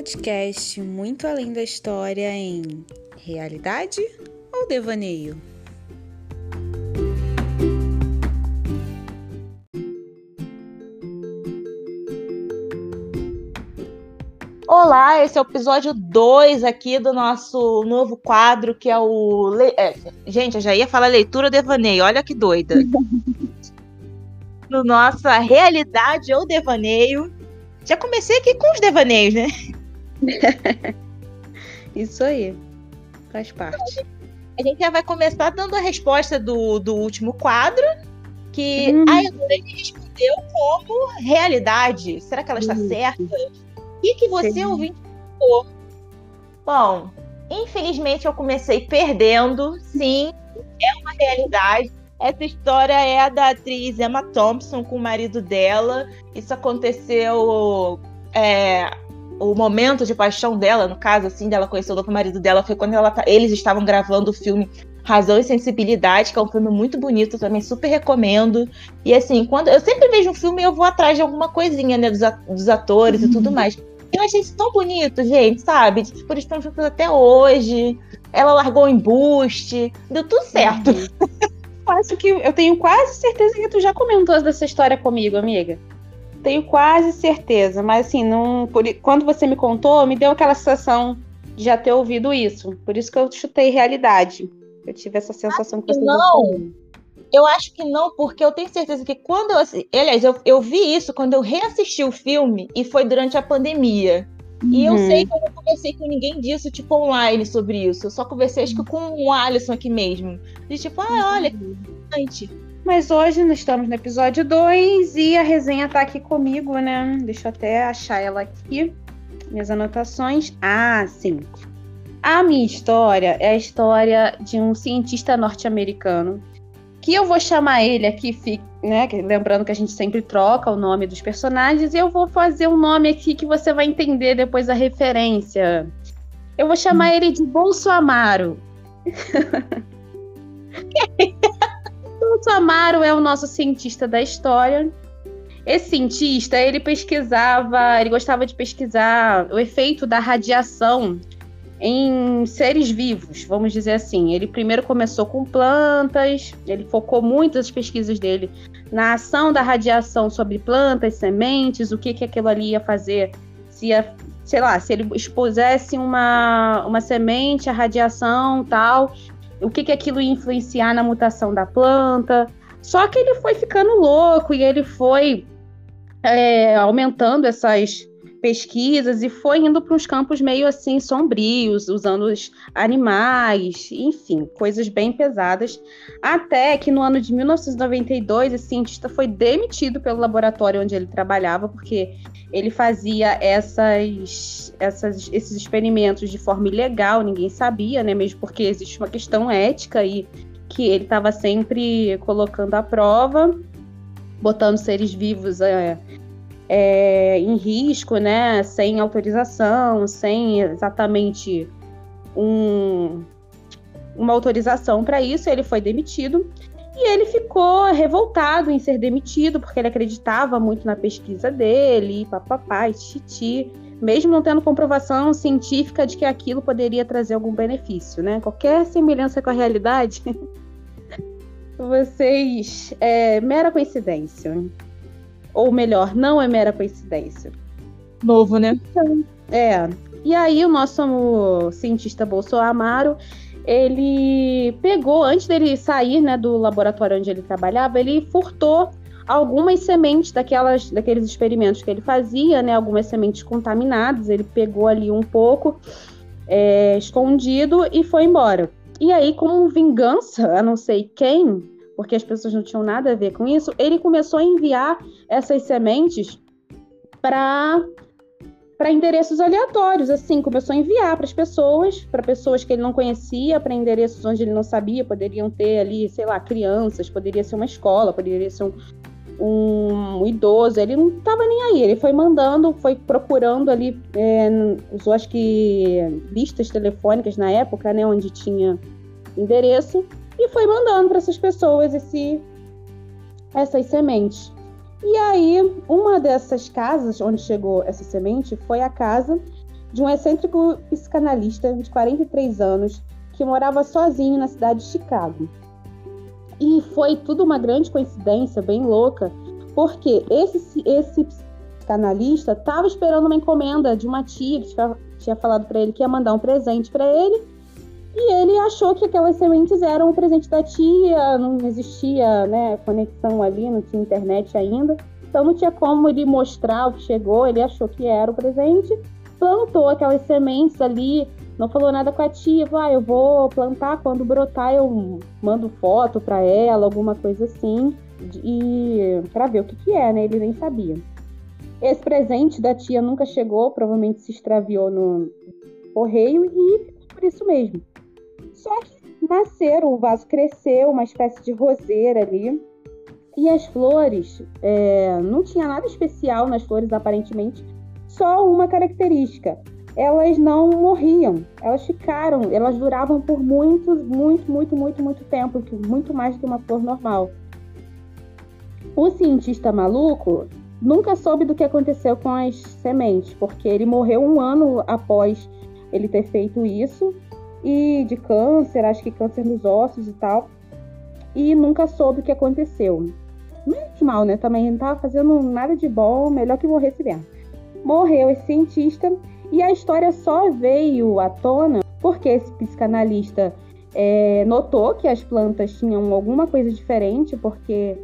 podcast Muito Além da História em Realidade ou Devaneio? Olá, esse é o episódio 2 aqui do nosso novo quadro, que é o. Le... É, gente, eu já ia falar leitura devaneio, olha que doida. no nossa realidade ou devaneio. Já comecei aqui com os devaneios, né? Isso aí. Faz parte. A gente já vai começar dando a resposta do, do último quadro, que hum. a Edurene respondeu como realidade. Será que ela está hum. certa? O que, que você Sim. falou? Bom, infelizmente eu comecei perdendo. Sim, é uma realidade. Essa história é a da atriz Emma Thompson com o marido dela. Isso aconteceu. É, o momento de paixão dela, no caso, assim, dela conhecer o novo marido dela, foi quando ela, tá, eles estavam gravando o filme Razão e Sensibilidade, que é um filme muito bonito, também super recomendo. E assim, quando eu sempre vejo um filme, eu vou atrás de alguma coisinha, né, dos, dos atores uhum. e tudo uhum. mais. Eu achei isso tão bonito, gente, sabe? Tipo, eles estão juntos até hoje. Ela largou o embuste, deu tudo certo. Uhum. acho que eu tenho quase certeza que tu já comentou dessa história comigo, amiga. Tenho quase certeza, mas assim, não, por, quando você me contou, me deu aquela sensação de já ter ouvido isso. Por isso que eu chutei realidade. Eu tive essa sensação que você não. Eu acho que não, porque eu tenho certeza que quando eu. Aliás, eu, eu vi isso quando eu reassisti o filme e foi durante a pandemia. Uhum. E eu uhum. sei que eu não conversei com ninguém disso, tipo, online sobre isso. Eu só conversei, acho que com o Alisson aqui mesmo. De tipo, ah, olha, que interessante. Mas hoje nós estamos no episódio 2 e a resenha tá aqui comigo, né? Deixa eu até achar ela aqui. Minhas anotações. Ah, sim. A minha história é a história de um cientista norte-americano que eu vou chamar ele aqui, né? Lembrando que a gente sempre troca o nome dos personagens, e eu vou fazer um nome aqui que você vai entender depois a referência. Eu vou chamar ele de Bolsonaro. Bolsonaro é o nosso cientista da história. Esse cientista, ele pesquisava, ele gostava de pesquisar o efeito da radiação em seres vivos, vamos dizer assim. Ele primeiro começou com plantas, ele focou muito as pesquisas dele na ação da radiação sobre plantas, sementes, o que, que aquilo ali ia fazer, se ia, sei lá, se ele expusesse uma, uma semente à radiação tal, o que, que aquilo ia influenciar na mutação da planta. Só que ele foi ficando louco e ele foi é, aumentando essas pesquisas e foi indo para uns campos meio assim sombrios, usando os animais, enfim, coisas bem pesadas. Até que no ano de 1992, esse cientista foi demitido pelo laboratório onde ele trabalhava, porque ele fazia essas, essas, esses experimentos de forma ilegal, ninguém sabia, né? Mesmo porque existe uma questão ética e que ele estava sempre colocando à prova, botando seres vivos é, é, em risco, né, sem autorização, sem exatamente um, uma autorização para isso, ele foi demitido. E ele ficou revoltado em ser demitido, porque ele acreditava muito na pesquisa dele, papapá, titi, mesmo não tendo comprovação científica de que aquilo poderia trazer algum benefício, né? Qualquer semelhança com a realidade, vocês. É mera coincidência. Ou melhor, não é mera coincidência. Novo, né? Então, é. E aí o nosso cientista Bolsonaro, ele pegou, antes dele sair né, do laboratório onde ele trabalhava, ele furtou algumas sementes daquelas, daqueles experimentos que ele fazia, né, algumas sementes contaminadas, ele pegou ali um pouco é, escondido e foi embora. E aí, como vingança, a não sei quem, porque as pessoas não tinham nada a ver com isso, ele começou a enviar essas sementes para para endereços aleatórios, assim, começou a enviar para as pessoas, para pessoas que ele não conhecia, para endereços onde ele não sabia, poderiam ter ali, sei lá, crianças, poderia ser uma escola, poderia ser um, um, idoso, ele não estava nem aí, ele foi mandando, foi procurando ali, é, usou acho que listas telefônicas na época, né, onde tinha endereço, e foi mandando para essas pessoas esse, essas sementes. E aí, uma dessas casas onde chegou essa semente foi a casa de um excêntrico psicanalista de 43 anos que morava sozinho na cidade de Chicago. E foi tudo uma grande coincidência, bem louca, porque esse, esse psicanalista estava esperando uma encomenda de uma tia que tinha falado para ele que ia mandar um presente para ele. Achou que aquelas sementes eram um presente da tia, não existia né, conexão ali, não tinha internet ainda. Então não tinha como ele mostrar o que chegou, ele achou que era o presente, plantou aquelas sementes ali, não falou nada com a tia, ah, eu vou plantar, quando brotar eu mando foto para ela, alguma coisa assim, e para ver o que que é, né? Ele nem sabia. Esse presente da tia nunca chegou, provavelmente se extraviou no correio e por isso mesmo. Só que nasceram, o vaso cresceu, uma espécie de roseira ali, e as flores, é, não tinha nada especial nas flores aparentemente, só uma característica. Elas não morriam, elas ficaram, elas duravam por muito, muito, muito, muito, muito tempo, muito mais do que uma flor normal. O cientista maluco nunca soube do que aconteceu com as sementes, porque ele morreu um ano após ele ter feito isso, e de câncer, acho que câncer nos ossos e tal, e nunca soube o que aconteceu menos mal, né? Também não tava fazendo nada de bom, melhor que morresse mesmo. Morreu esse cientista e a história só veio à tona porque esse psicanalista é, notou que as plantas tinham alguma coisa diferente, porque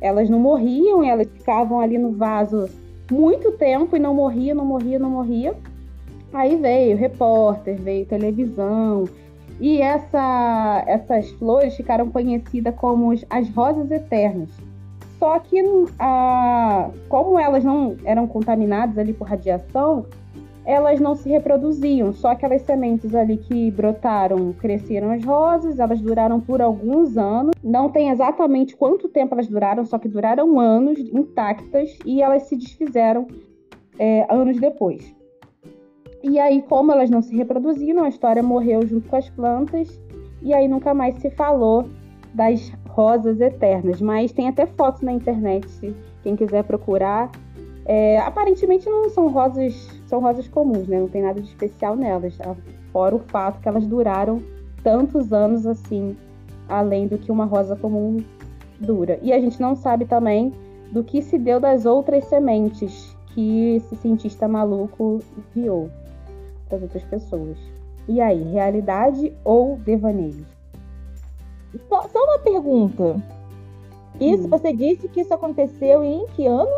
elas não morriam, elas ficavam ali no vaso muito tempo e não morria, não morria, não morria. Aí veio repórter, veio televisão, e essa, essas flores ficaram conhecidas como as rosas eternas. Só que, a, como elas não eram contaminadas ali por radiação, elas não se reproduziam. Só aquelas sementes ali que brotaram, cresceram as rosas, elas duraram por alguns anos. Não tem exatamente quanto tempo elas duraram, só que duraram anos intactas e elas se desfizeram é, anos depois. E aí, como elas não se reproduziram, a história morreu junto com as plantas e aí nunca mais se falou das rosas eternas, mas tem até fotos na internet, se quem quiser procurar. É, aparentemente não são rosas, são rosas comuns, né? Não tem nada de especial nelas, tá? fora o fato que elas duraram tantos anos assim, além do que uma rosa comum dura. E a gente não sabe também do que se deu das outras sementes que esse cientista maluco enviou para as outras pessoas. E aí, realidade ou devaneio? Só, só uma pergunta. Isso, hum. você disse que isso aconteceu em que ano?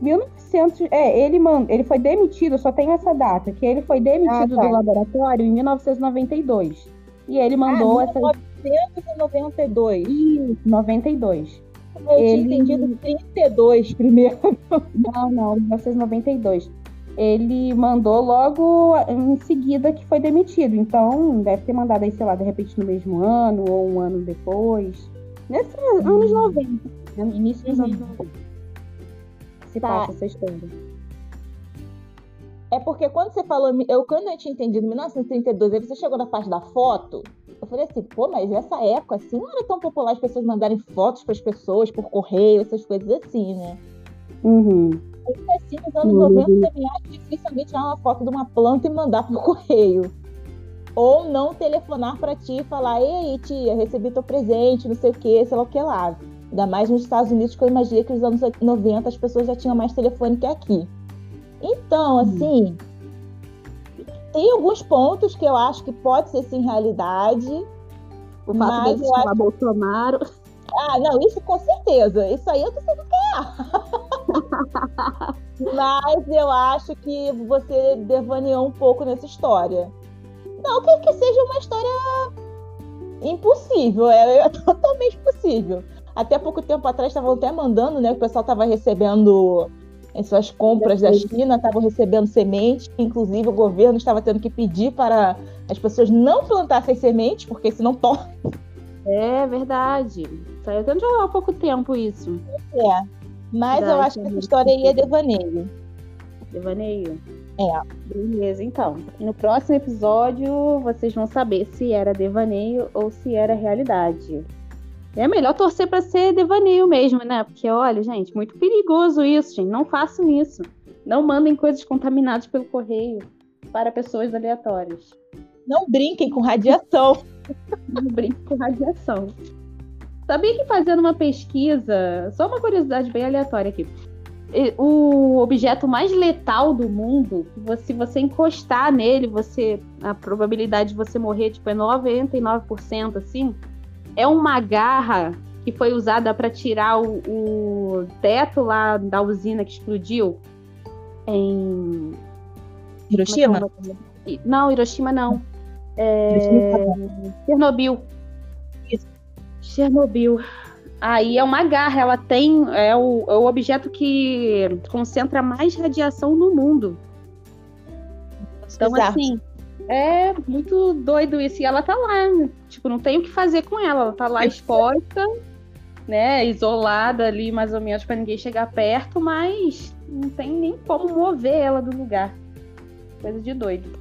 1900, é, ele, man, ele foi demitido, só tem essa data, que ele foi demitido ah, tá. do laboratório em 1992. E ele mandou ah, essa. 1992. Isso, 92. Eu ele... tinha entendido 32 primeiro. Não, não, 1992 ele mandou logo em seguida que foi demitido. Então, deve ter mandado aí, sei lá, de repente no mesmo ano ou um ano depois. Nesses uhum. anos 90, né? início dos uhum. anos 90. Se tá. passa essa história. É porque quando você falou, eu quando eu tinha entendido 1932, aí você chegou na parte da foto, eu falei assim, pô, mas nessa época assim não era tão popular as pessoas mandarem fotos para as pessoas por correio, essas coisas assim, né? Uhum ainda assim, nos anos uhum. 90, você me acha dificilmente tirar uma foto de uma planta e mandar pro correio. Ou não telefonar para ti e falar: Ei, tia, recebi teu presente, não sei o que, sei lá o que lá. Ainda mais nos Estados Unidos, que eu imagino que nos anos 90 as pessoas já tinham mais telefone que aqui. Então, uhum. assim, tem alguns pontos que eu acho que pode ser sim realidade. O fato de acho... Bolsonaro. Ah, não, isso com certeza. Isso aí eu tô sendo que é. Mas eu acho que você devaneou um pouco nessa história. Não que, que seja uma história impossível, é, é totalmente possível. Até pouco tempo atrás estavam até mandando, né? O pessoal estava recebendo em suas compras da China, estavam recebendo sementes, inclusive o governo estava tendo que pedir para as pessoas não plantassem sementes, porque senão torna. É verdade. Saiu tanto há pouco tempo isso. É. Mas eu acho que essa história aí é devaneio. Devaneio? É. Beleza, então. No próximo episódio, vocês vão saber se era devaneio ou se era realidade. É melhor torcer para ser devaneio mesmo, né? Porque, olha, gente, muito perigoso isso, gente. Não façam isso. Não mandem coisas contaminadas pelo correio para pessoas aleatórias. Não brinquem com radiação. Não brinquem com radiação. Sabia que fazendo uma pesquisa, só uma curiosidade bem aleatória aqui. O objeto mais letal do mundo, se você encostar nele, você a probabilidade de você morrer tipo, é 99% assim, é uma garra que foi usada para tirar o, o, teto lá da usina que explodiu em Hiroshima? É não, Hiroshima não. É... Chernobyl. Chernobyl. Aí é uma garra, ela tem. É o, é o objeto que concentra mais radiação no mundo. Então, Exato. assim, é muito doido isso. E ela tá lá, tipo, não tem o que fazer com ela. Ela tá lá exposta, né? Isolada ali, mais ou menos, para ninguém chegar perto, mas não tem nem como mover ela do lugar. Coisa de doido.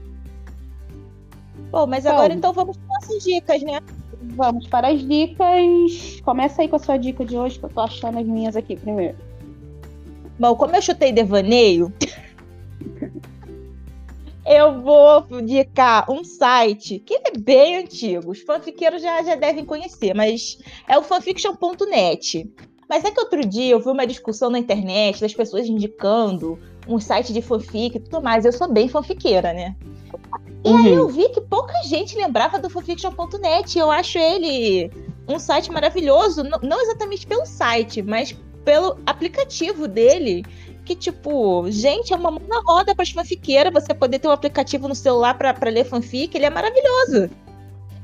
Bom, mas Bom, agora então vamos para nossas dicas, né? Vamos para as dicas. Começa aí com a sua dica de hoje, que eu tô achando as minhas aqui primeiro. Bom, como eu chutei devaneio, eu vou indicar um site que é bem antigo. Os fanfiqueiros já, já devem conhecer, mas é o fanfiction.net. Mas é que outro dia eu vi uma discussão na internet das pessoas indicando um site de fanfic e tudo mais. Eu sou bem fanfiqueira, né? E uhum. aí eu vi que pouca gente lembrava do fanfiction.net. Eu acho ele um site maravilhoso, não exatamente pelo site, mas pelo aplicativo dele. Que, tipo, gente, é uma mão na roda para as fanfiqueiras você poder ter um aplicativo no celular para ler fanfic. Ele é maravilhoso.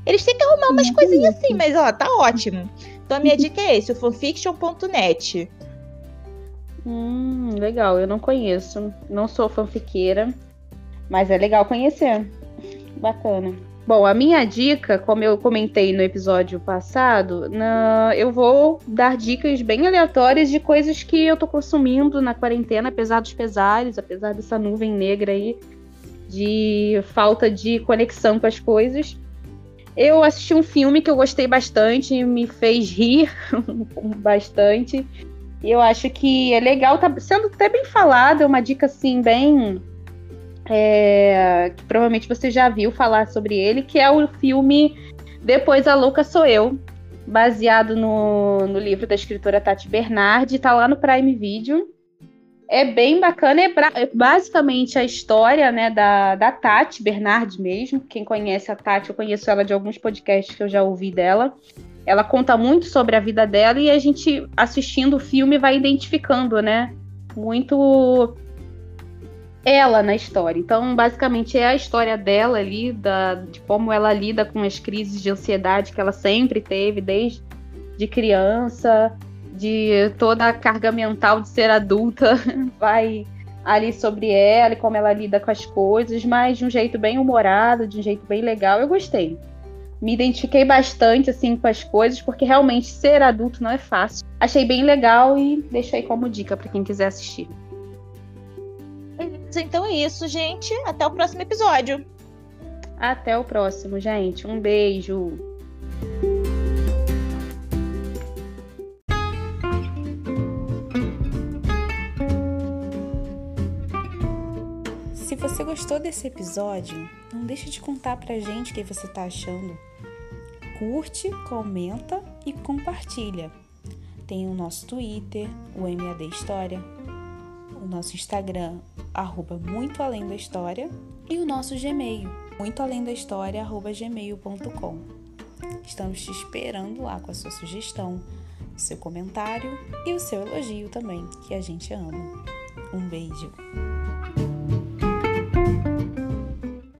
Eles têm que arrumar umas uhum. coisinhas assim, mas ó, tá ótimo. Então a minha dica é esse, o fanfiction.net. Hum, legal, eu não conheço. Não sou fanfiqueira, mas é legal conhecer. Bacana. Bom, a minha dica, como eu comentei no episódio passado, na... eu vou dar dicas bem aleatórias de coisas que eu tô consumindo na quarentena, apesar dos pesares, apesar dessa nuvem negra aí de falta de conexão com as coisas. Eu assisti um filme que eu gostei bastante, me fez rir bastante. E eu acho que é legal, tá sendo até bem falado, é uma dica assim, bem. É, que provavelmente você já viu falar sobre ele, que é o filme Depois a Louca Sou Eu, baseado no, no livro da escritora Tati Bernardi, tá lá no Prime Video. É bem bacana, é, é basicamente a história né, da, da Tati Bernardi mesmo. Quem conhece a Tati, eu conheço ela de alguns podcasts que eu já ouvi dela. Ela conta muito sobre a vida dela e a gente, assistindo o filme, vai identificando, né? Muito ela na história. Então, basicamente, é a história dela ali, da, de como ela lida com as crises de ansiedade que ela sempre teve desde de criança, de toda a carga mental de ser adulta, vai ali sobre ela e como ela lida com as coisas, mas de um jeito bem humorado, de um jeito bem legal. Eu gostei. Me identifiquei bastante assim com as coisas, porque realmente ser adulto não é fácil. Achei bem legal e deixei como dica para quem quiser assistir. Então é isso, gente. Até o próximo episódio. Até o próximo, gente. Um beijo. Gostou desse episódio, não deixe de contar pra gente o que você tá achando. Curte, comenta e compartilha. Tem o nosso Twitter, o MAD História, o nosso Instagram, arroba Muito Além da História, e o nosso Gmail, muito além da história, arroba gmail.com. Estamos te esperando lá com a sua sugestão, o seu comentário e o seu elogio também, que a gente ama. Um beijo!